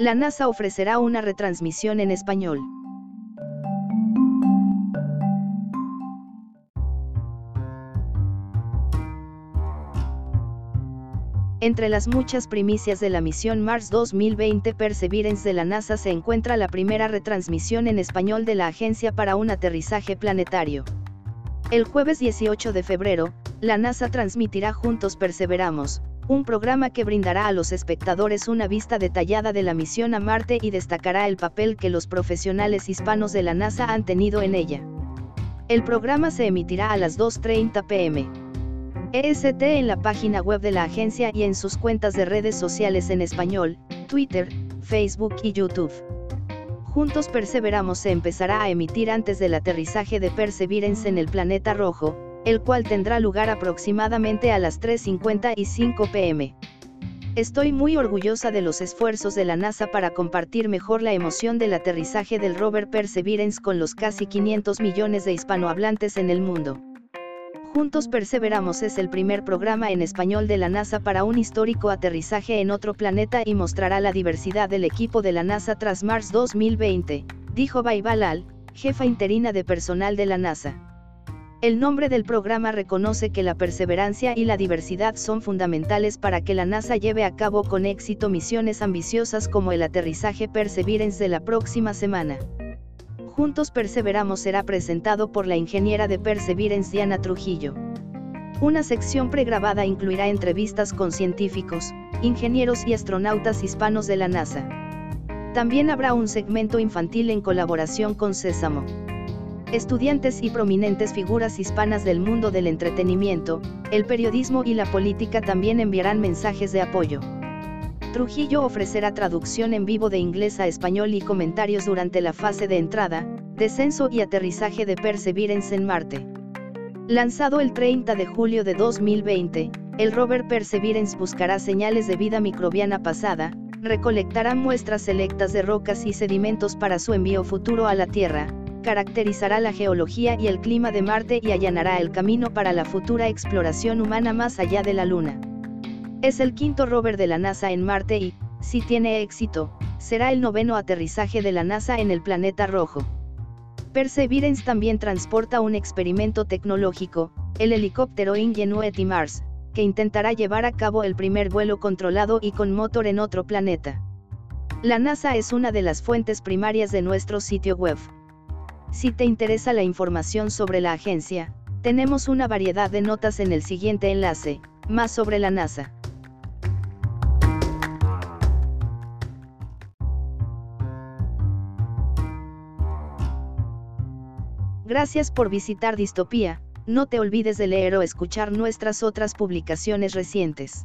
La NASA ofrecerá una retransmisión en español. Entre las muchas primicias de la misión Mars 2020 Perseverance de la NASA se encuentra la primera retransmisión en español de la agencia para un aterrizaje planetario. El jueves 18 de febrero, la NASA transmitirá Juntos Perseveramos, un programa que brindará a los espectadores una vista detallada de la misión a Marte y destacará el papel que los profesionales hispanos de la NASA han tenido en ella. El programa se emitirá a las 2.30 pm. EST en la página web de la agencia y en sus cuentas de redes sociales en español, Twitter, Facebook y YouTube. Juntos Perseveramos se empezará a emitir antes del aterrizaje de Perseverance en el planeta rojo, el cual tendrá lugar aproximadamente a las 3.55 pm. Estoy muy orgullosa de los esfuerzos de la NASA para compartir mejor la emoción del aterrizaje del rover Perseverance con los casi 500 millones de hispanohablantes en el mundo. Juntos Perseveramos es el primer programa en español de la NASA para un histórico aterrizaje en otro planeta y mostrará la diversidad del equipo de la NASA tras Mars 2020, dijo Baibalal, jefa interina de personal de la NASA. El nombre del programa reconoce que la perseverancia y la diversidad son fundamentales para que la NASA lleve a cabo con éxito misiones ambiciosas como el aterrizaje Perseverance de la próxima semana. Juntos Perseveramos será presentado por la ingeniera de Perseverance Diana Trujillo. Una sección pregrabada incluirá entrevistas con científicos, ingenieros y astronautas hispanos de la NASA. También habrá un segmento infantil en colaboración con Sésamo. Estudiantes y prominentes figuras hispanas del mundo del entretenimiento, el periodismo y la política también enviarán mensajes de apoyo. Trujillo ofrecerá traducción en vivo de inglés a español y comentarios durante la fase de entrada, descenso y aterrizaje de Perseverance en Marte. Lanzado el 30 de julio de 2020, el rover Perseverance buscará señales de vida microbiana pasada, recolectará muestras selectas de rocas y sedimentos para su envío futuro a la Tierra, caracterizará la geología y el clima de Marte y allanará el camino para la futura exploración humana más allá de la Luna. Es el quinto rover de la NASA en Marte y, si tiene éxito, será el noveno aterrizaje de la NASA en el planeta rojo. Perseverance también transporta un experimento tecnológico, el helicóptero Ingenuity Mars, que intentará llevar a cabo el primer vuelo controlado y con motor en otro planeta. La NASA es una de las fuentes primarias de nuestro sitio web. Si te interesa la información sobre la agencia, tenemos una variedad de notas en el siguiente enlace, más sobre la NASA. Gracias por visitar Distopía, no te olvides de leer o escuchar nuestras otras publicaciones recientes.